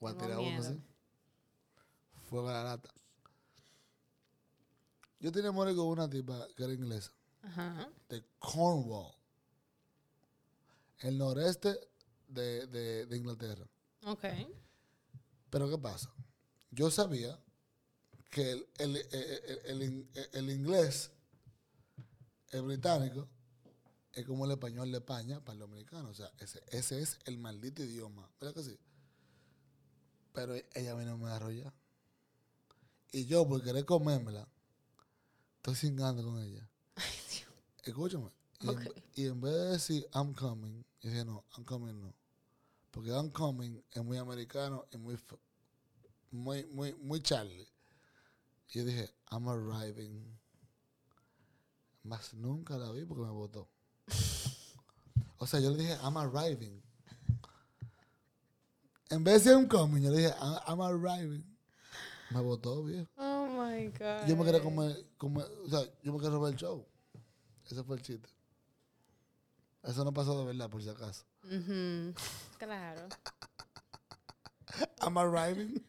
Voy a Tengo tirar uno miedo. así. Fuego a la lata. Yo tenía amor con una tipa que era inglesa, Ajá. de Cornwall, el noreste de, de- de Inglaterra. Ok. Pero ¿qué pasa? Yo sabía que el, el- el- el- el in- el inglés, el británico, es como el español de España para el dominicano. O sea, ese, ese es el maldito idioma. ¿Verdad que sí? Pero ella a mí no me agarró ya. Y yo, por querer comérmela, estoy cingando con ella. Escúchame. Y, en, Ok. y en vez de decir I'm coming, yo dije no, I'm coming no. Porque I'm coming es muy americano y muy, muy, muy, muy Charlie. Y yo dije, I'm arriving. Más nunca la vi porque me votó. o sea, yo le dije, I'm arriving. En vez de I'm coming, yo le dije, I'm, I'm arriving. Me votó, viejo. Oh my God. Yo me quería comer, comer, o sea, yo me quería robar el show. Ese fue el chiste. Eso no pasó de verdad, por si acaso. Ujú. Claro. I'm arriving.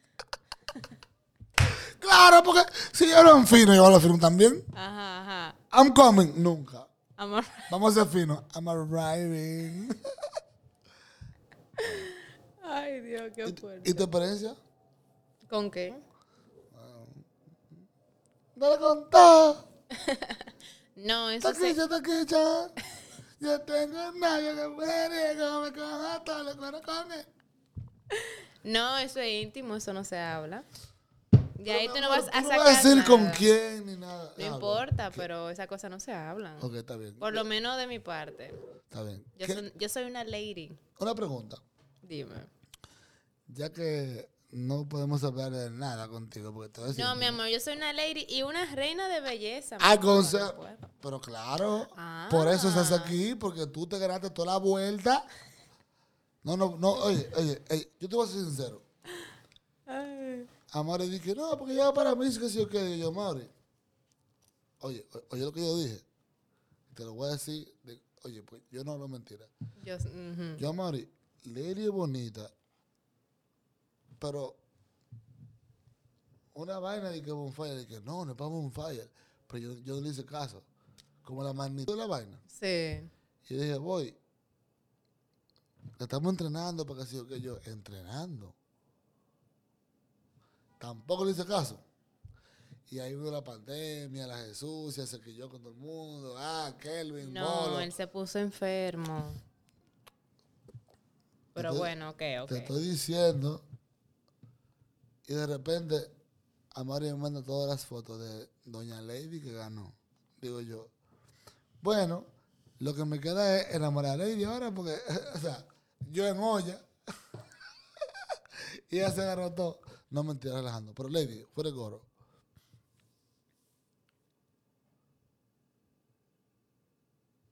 claro, porque si yo hablo fino, yo hablo fino también. Ajá, ajá. I'm coming, nunca. Amor. Vamos a ser fino. I'm arriving. Ay, Dios, qué ¿Y, fuerte. y tu experiencia? ¿Con qué? Dale con todo. No, eso se... Taquilla, taquilla. Yo tengo nadie que muere, que me coja todo lo que no come. No, eso es íntimo, eso no se habla. De ahí tú no vas a sacar No vas a decir nada. con quién ni nada. No Ah, importa, pero esas cosas no se hablan. Ok, está bien. Por lo menos de mi parte. Está bien. Yo ¿Qué- soy, yo soy una lady. Una pregunta. Dime. Ya que no podemos hablar de nada contigo, porque decir, No, mi amor, yo soy una lady y una reina de belleza. Ah. Pero claro, Ah. por eso estás aquí, porque tú te ganaste toda la vuelta. No, no, no, oye, oye, oye, yo te voy a ser sincero. A Mauri dije, no, porque ya para mí es que sí o qué. Y yo, Mauri, oye, oye lo que yo dije. Te lo voy a decir, de- oye, pues yo no hablo mentira. Yo, Mauri, Lady es bonita, pero una vaina de que Bonfire, de que no, no es para Bonfire. Pero yo, yo no le hice caso. Como la magnitud de la vaina. Sí. Y dije, voy, estamos entrenando para que o que yo, entrenando. Tampoco le hice caso. Y ahí vino la pandemia, la Jesús, se quilló con todo el mundo. Ah, Kelvin, No, él se puso enfermo. Pero bueno, ok, ok. Te estoy diciendo. Y de repente, a Mario me manda todas las fotos de Doña Lady que ganó. Digo yo. Bueno, lo que me queda es enamorar a Lady ahora porque, o sea, yo en olla. y ella se agarró todo. No mentira, relajando. Pero Lady, fuera de coro.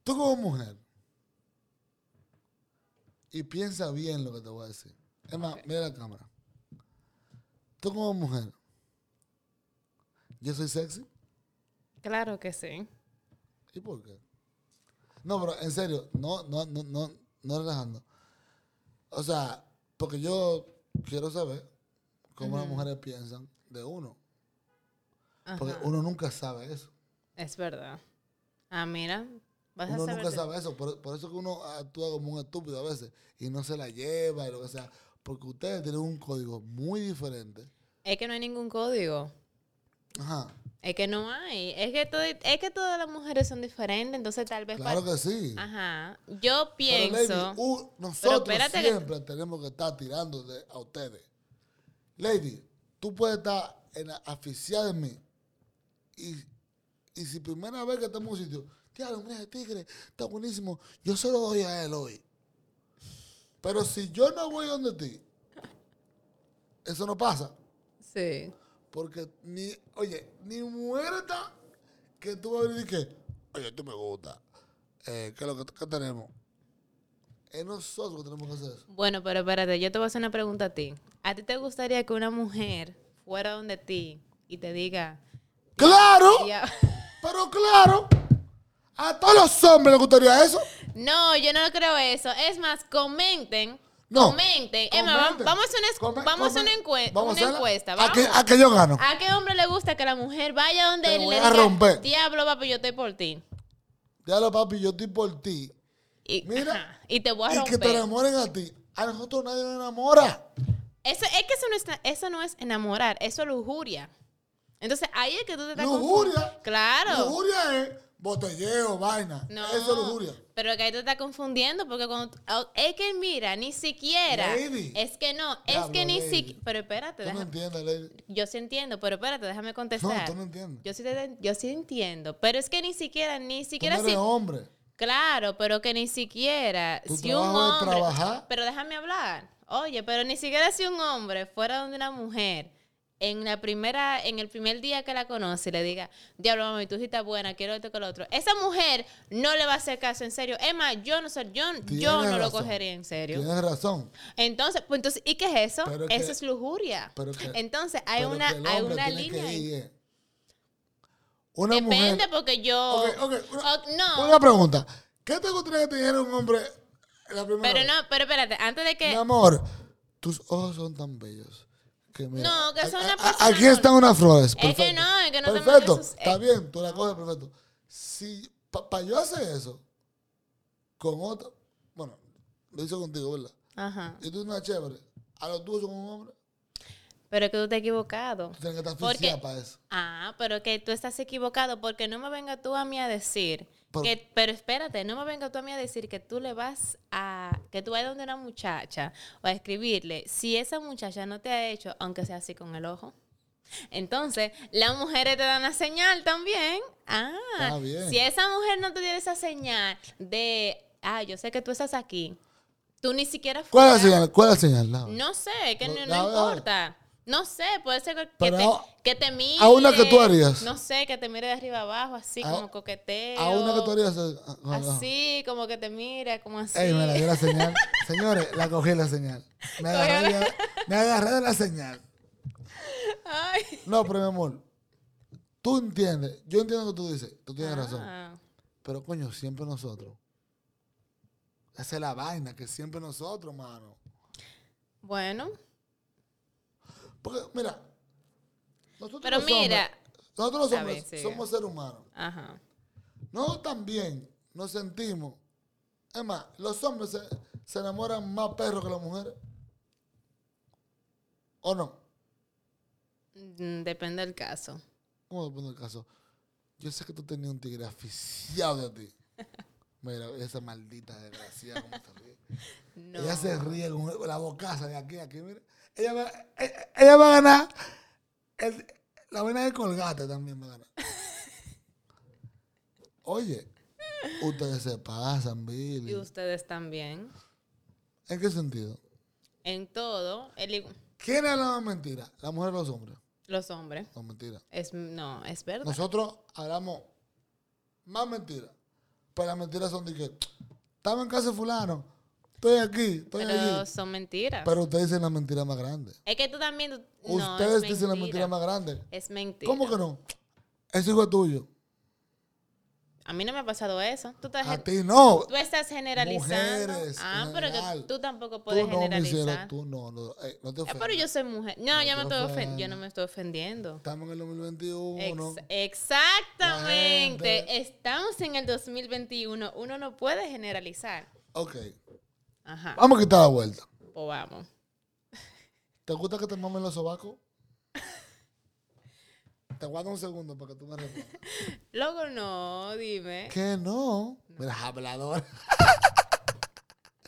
Tú como mujer. Y piensa bien lo que te voy a decir. Es más, mira la cámara. Tú como mujer. Yo soy sexy. Claro que sí. ¿Y por qué? No, pero en serio, no, no, no, no, no relajando. O sea, porque yo quiero saber cómo las mujeres piensan de uno. Porque uno nunca sabe eso. Es verdad. Ah, mira. Vas Uno nunca sabe eso. Por, por eso que uno actúa como un estúpido a veces y no se la lleva y lo que sea. Porque ustedes tienen un código muy diferente. Es que no hay ningún código. Ajá. Es que no hay. Es que, todo, es que todas las mujeres son diferentes, entonces tal vez... Claro que sí. Ajá. Yo Pero, pienso... Lady, u- nosotros que- siempre tenemos que estar tirando de- a ustedes. Lady, tú puedes estar en aficiar en mí. Y, y si primera vez que estamos en un sitio, diablo, mira ese tigre, está buenísimo, yo se lo doy a él hoy. Pero si yo no voy donde ti, eso no pasa. Sí. Porque ni, oye, ni muerta que tú vas a venir y que, oye, tú me gusta. Eh, ¿qué es lo que, qué tenemos? Es nosotros que tenemos que hacer eso. Bueno, pero espérate, yo te voy a hacer una pregunta a ti. ¿A ti te gustaría que una mujer fuera donde ti y te diga, ¡Claro! Pero claro, a todos los hombres les gustaría eso. No, yo no creo eso. Es más, comenten. No. Comenten. Emma, Comenten. vamos a hacer una, es- Come- vamos a hacer una, come- encue- vamos a una hacerla. encuesta. ¿A Vamos. qué, a qué yo gano? ¿A qué hombre le gusta que la mujer vaya donde Te él voy le a diga, romper. diablo, papi, yo estoy por ti? Diablo, papi, yo estoy por ti. Y, Mira, ajá, y te voy a Y que te romper. enamoren a ti. A nosotros nadie nos enamora. Eso, es que eso no, es, eso no es enamorar, eso es lujuria. Entonces, ahí es que tú te estás Lujuria. Claro. Lujuria es botelleo, vaina. No. Eso es lujuria. Pero que ahí te estás confundiendo porque cuando tú- oh, es que mira, ni siquiera Lady. es que no, es Diablo, que ni siquiera, pero espérate, Tú no deja- entiendes, Lady. yo sí entiendo, pero espérate, déjame No, contestar. tú no entiendes. Yo sí, te- yo sí entiendo, pero es que ni siquiera, ni Tú siquiera no si, eres hombre. claro, pero que ni siquiera Tu si un hombre, trabajar. pero déjame hablar. Oye, pero ni siquiera si un hombre fuera donde una mujer en la primera, en el primer día que la conoce y le diga, diablo mami, tú sí estás buena, quiero esto con lo otro. Esa mujer no le va a hacer caso en serio. Más, yo no sé, yo, yo no lo cogería en serio. Tienes razón. Entonces, pues entonces, ¿y qué es eso? Pero que- eso es lujuria. pero que- Entonces, hay Pero una, hay una línea. ir. Una Depende mujer. porque yo. Ok, ok, una- Oh, no, Una pregunta. ¿Qué te gustaría que te dijera un hombre la primera pero vez? no, pero espérate, antes de Mi que. amor, tus ojos son tan bellos. Que mira, No, que son a- una persona Aquí están unas flores. que perfecto. no, es que no te Perfecto. esos- Está eh. bien, tú la coges perfecto. Si para yo hacer eso con otro, bueno, lo hice contigo, ¿verdad? Ajá. Y tú una chévere, a los tuyos con un hombre, Pero es que tú estás equivocado. tú tienes que estar Porque- para eso. Ah, pero que tú estás equivocado porque no me venga tú a mí a decir Por- que, pero espérate, no me venga tú a mí a decir que tú le vas a, que tú vas donde una muchacha o a escribirle si esa muchacha no te ha hecho, aunque sea así con el ojo. Entonces, las mujeres te dan una señal también. Ah, Está bien. si esa mujer no te dio esa señal de, ah, yo sé que tú estás aquí, tú ni siquiera ¿Cuál es la fuera- señal? ¿Cuál es la señal? No sé, que no, importa. No sé, puede ser que, Pero te, a- que te mire. a una que tú harías. No sé, que te mire de arriba abajo, así A- como coqueteo. A una que tú harías. eh, ah. Así, como que te mire, como así. Ey, me la dio la señal. Señores, la cogí la señal. Me agarré, me agarré de la señal. Ay. No, pero mi amor, tú entiendes. Yo entiendo lo que tú dices. Tú tienes razón. Ah, Pero coño, siempre nosotros. Esa es la vaina, que siempre nosotros, mano. Bueno, Porque, mira. Nosotros pero los hombres- mira. nosotros los hombres somos seres humanos. Ajá. Nosotros también nos sentimos. Es más, los hombres se, se enamoran más perros que las mujeres. ¿O no? Mm, Depende del caso. ¿Cómo depende del caso? Yo sé que tú tenías un tigre aficiado de ti. Mira, esa maldita desgraciada, cómo ríe. No. Ella se ríe con la bocaza de aquí a aquí. Mira. Ella, va, ella, ella va a ganar. el- la vaina de colgate también va a ganar. Oye, ustedes se pasan, Y Billy. ustedes también. ¿En qué sentido? En todo, el ¿Quién habla más mentira? ¿La mujer o los hombres? los hombres. No, mentira. Es, no, es verdad. Nosotros hablamos más mentiras. Pero las mentiras son de que estaba en casa de fulano, estoy aquí, estoy pero allí. son mentiras. Pero ustedes dicen la mentira más grande. es que tú también. tú- ustedes es dicen la mentira. más grande. Es mentira. ¿Cómo que no? Ese hijo es tuyo. A mí no me ha pasado eso. Tú estás, A ti no. tú estás generalizando. Mujeres, ah, pero que tú tampoco Tú puedes no, generalizar. cielo, tú no. No, eh, no te Ah, pero yo soy mujer. No, No te me estoy ofen- ofendas. yo no me estoy ofendiendo. Estamos en el 2021. Ex- exactamente. Estamos en el 2021. Uno no puede generalizar. Ok. Ajá. Vamos a quitar la vuelta. Pues vamos. ¿Te gusta que te mamen los sobacos? Te guardo un segundo para que tú me respondas. Luego no, dime. Que no. Mira, hablador.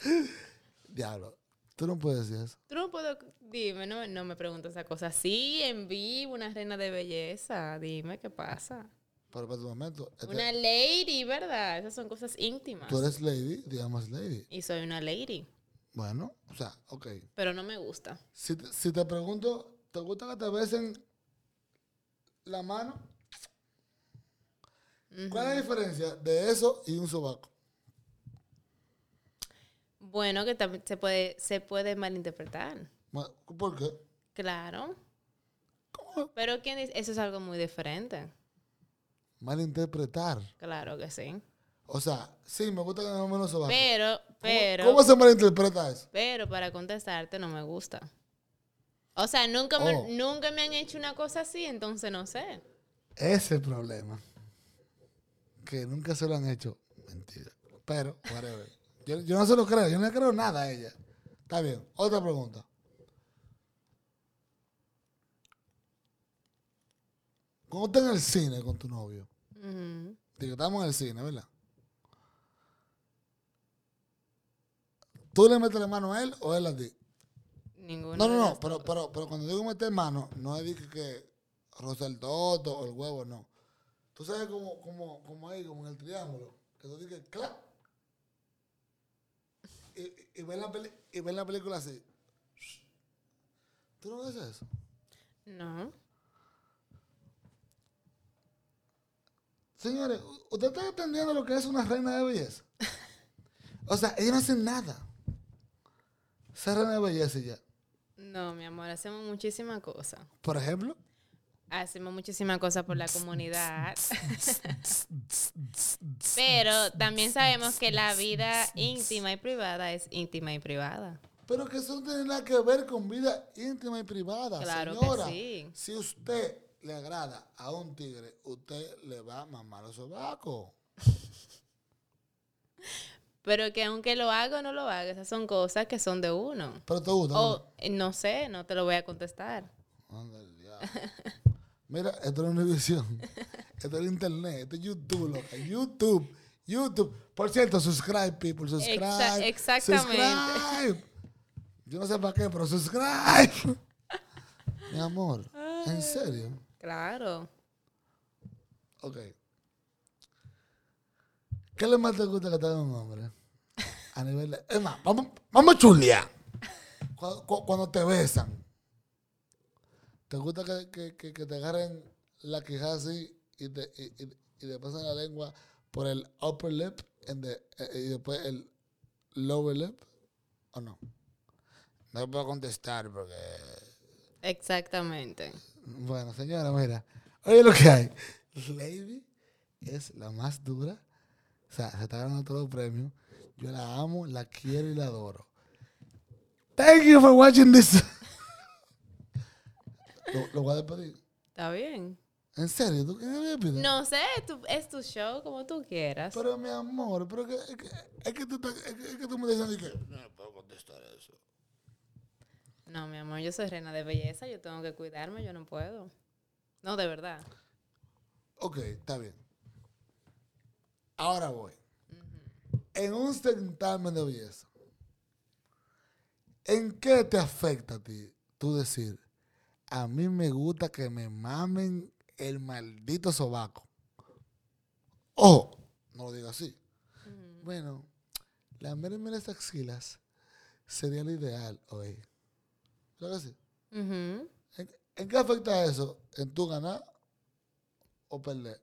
Diablo. Tú no puedes decir eso. Tú no puedo, dime, no, no me preguntes esa cosa. Sí, en vivo, una reina de belleza. Dime qué pasa. Pero para tu momento. este- Una lady, ¿verdad? Esas son cosas íntimas. tú eres lady, digamos lady. Y soy una lady, Bueno, o sea, ok. pero no me gusta. Si te, si te pregunto, ¿te gusta que te besen la mano? ¿Cuál es la diferencia de eso y un sobaco? Bueno, que también se puede, se puede malinterpretar. Ma- ¿Por qué? Claro. ¿Cómo? Pero ¿quién dice? Eso es algo muy diferente. Malinterpretar. Claro que sí. O sea, sí, me gusta que me mamen los sobacos. Pero, pero, ¿Cómo se malinterpreta eso? pero para contestarte no me gusta. O sea, nunca me, Oh. nunca me han hecho una cosa así, entonces no sé. Ese es el problema. Que nunca se lo han hecho. Mentira. Pero, whatever. Yo, yo no se lo creo. Yo no le creo nada a ella. Está bien. Otra pregunta. Cuando estás en el cine con tu novio, Digo, estamos en el cine, ¿verdad? ¿Tú le metes la mano a él o él a ti? Ninguno No, no, no, pero, pero, pero cuando digo meter mano, no es que, roza el toto o el huevo, no. Tú sabes como, como, como ahí, como en el triángulo, que tú dices clap. Y, y, y ves la peli- y ves la película así. ¿Tú no ves eso? No. Señores, ¿usted está entendiendo lo que es una reina de belleza? O sea, ella no hace nada. Ser reina de belleza y ya. No, mi amor, hacemos muchísimas cosas. Por ejemplo, Hacemos muchísimas cosas por la comunidad. Pero también sabemos que la vida íntima y privada es íntima y privada. Pero que eso no tiene nada que ver con vida íntima y privada. Claro que Señora, sí. si usted le agrada a un tigre, usted le va a mamar los sobacos. Pero que aunque lo haga o no lo haga, esas son cosas que son de uno. Pero te gusta. eh, no sé, no te lo voy a contestar. Mira, esto no es Univision. Esto es Internet. Esto es YouTube, loca. YouTube. YouTube. Por cierto, subscribe, people. Subscribe. Exa- exactamente. Subscribe. Yo no sé para qué, pero subscribe. Mi amor. ¿En serio? Claro. Ok. ¿Qué le más te gusta que te haga un hombre? A nivel de... Es más, vamos, vamos a chulear. Cuando, cu- cuando te besan. ¿Te gusta que, que- que- que te agarren la quijada así y te, y, y- y te pasen la lengua por el upper lip and the- eh, y después el lower lip? ¿O no? No puedo contestar porque... Exactamente. Bueno, señora, mira. Oye lo que hay. Lady es la más dura. O sea, se está ganando todos los premios. Yo la amo, la quiero y la adoro. Thank you for watching this. lo, lo voy a despedir. Está bien. ¿En serio? ¿Tú que me despida? No sé, tu- es tu show como tú quieras. Pero mi amor, pero que, es, que, es, que tú, es, que, es que tú me dices que no puedo contestar eso. No, mi amor, yo soy reina de belleza, yo tengo que cuidarme, yo no puedo. No, de verdad. Ok, está bien. Ahora voy. En un certamen de belleza, ¿en qué te afecta a ti tú decir, a mí me gusta que me mamen el maldito sobaco? Ojo, no lo digo así. Bueno, la merme las axilas sería lo ideal hoy. ¿Verdad que sí? ¿En, en qué afecta eso? ¿En tu ganar o perder?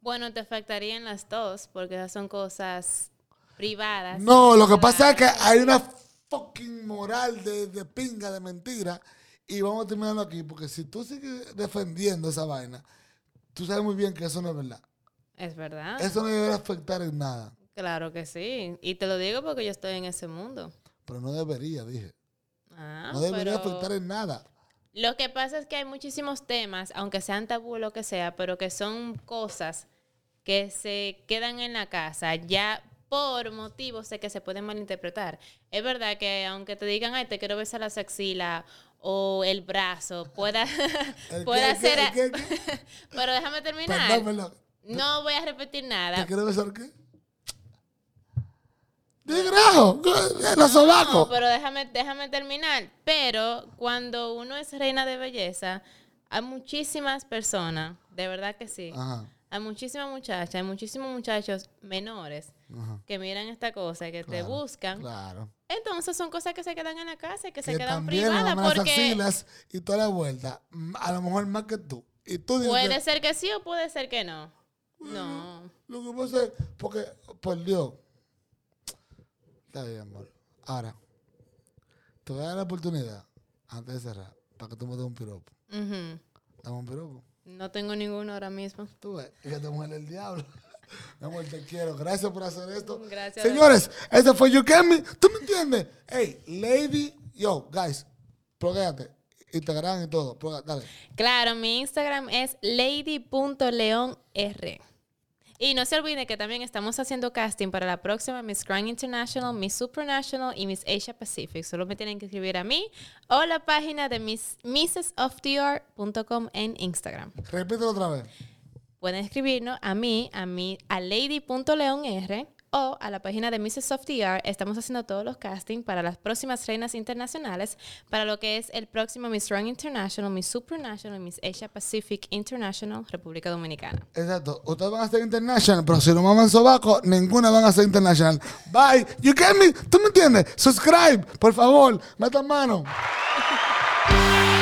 Bueno, te afectarían las dos, porque esas son cosas privadas. No, lo que pasa es que Claro. hay una fucking moral de, de pinga, de mentira. Y vamos a terminarlo aquí, porque si tú sigues defendiendo esa vaina, tú sabes muy bien que eso no es verdad. Es verdad. Eso no debe afectar en nada. Claro que sí. Y te lo digo porque yo estoy en ese mundo. Pero no debería, dije. No debería pero afectar en nada. Lo que pasa es que hay muchísimos temas, aunque sean tabú o lo que sea, pero que son cosas que se quedan en la casa ya por motivos de que se pueden malinterpretar. Es verdad que aunque te digan, ay, te quiero besar las axilas o el brazo, pueda, ¿El pueda qué, ser... qué, qué, qué? Pero déjame terminar. Perdón, perdón. No voy a repetir ¿Te nada. quieres besar qué? Tigrajo, los sobacos. No, pero déjame, déjame terminar. Pero cuando uno es reina de belleza, hay muchísimas personas, de verdad que sí. Ajá, Hay muchísimas muchachas, hay muchísimos muchachos menores ajá. que miran esta cosa y que te buscan. Claro. Entonces son cosas que se quedan en la casa y que se que quedan privadas las porque axilas y toda la vuelta. A lo mejor más que tú. Y tú dices puede que- ser que sí o puede ser que no. No. Lo que pasa es, porque, por Dios. Está bien, amor. Ahora, te voy a dar la oportunidad, antes de cerrar, para que tú me des un piropo. Ujú. Dame un piropo. No tengo ninguno ahora mismo. Tú ves, que te muere el diablo. Mi amor, te quiero. Gracias por hacer esto. Gracias. Señores, este fue You Can Me. ¿Tú me entiendes? Hey, lady, yo, guys, progrégate. Instagram y todo. Dale. Claro, mi Instagram es lady.leonr. Y no se olviden que también estamos haciendo casting para la próxima Miss Grand International, Miss Supranational y Miss Asia Pacific. Solo me tienen que escribir a mí o la página de miss, mrsofdr.com en Instagram. Repítelo otra vez. Pueden escribirnos a mí, a mí, a lady.leonr o a la página de Mrs. of the Art. Estamos haciendo todos los castings para las próximas reinas internacionales, para lo que es el próximo Miss Strong International, Miss Supranational, Miss Asia Pacific International, República Dominicana. Exacto. Ustedes van a ser international, pero si no maman sobaco, ninguna van a ser international. Bye. You get me? ¿Tú me entiendes? Subscribe, por favor. Metan mano.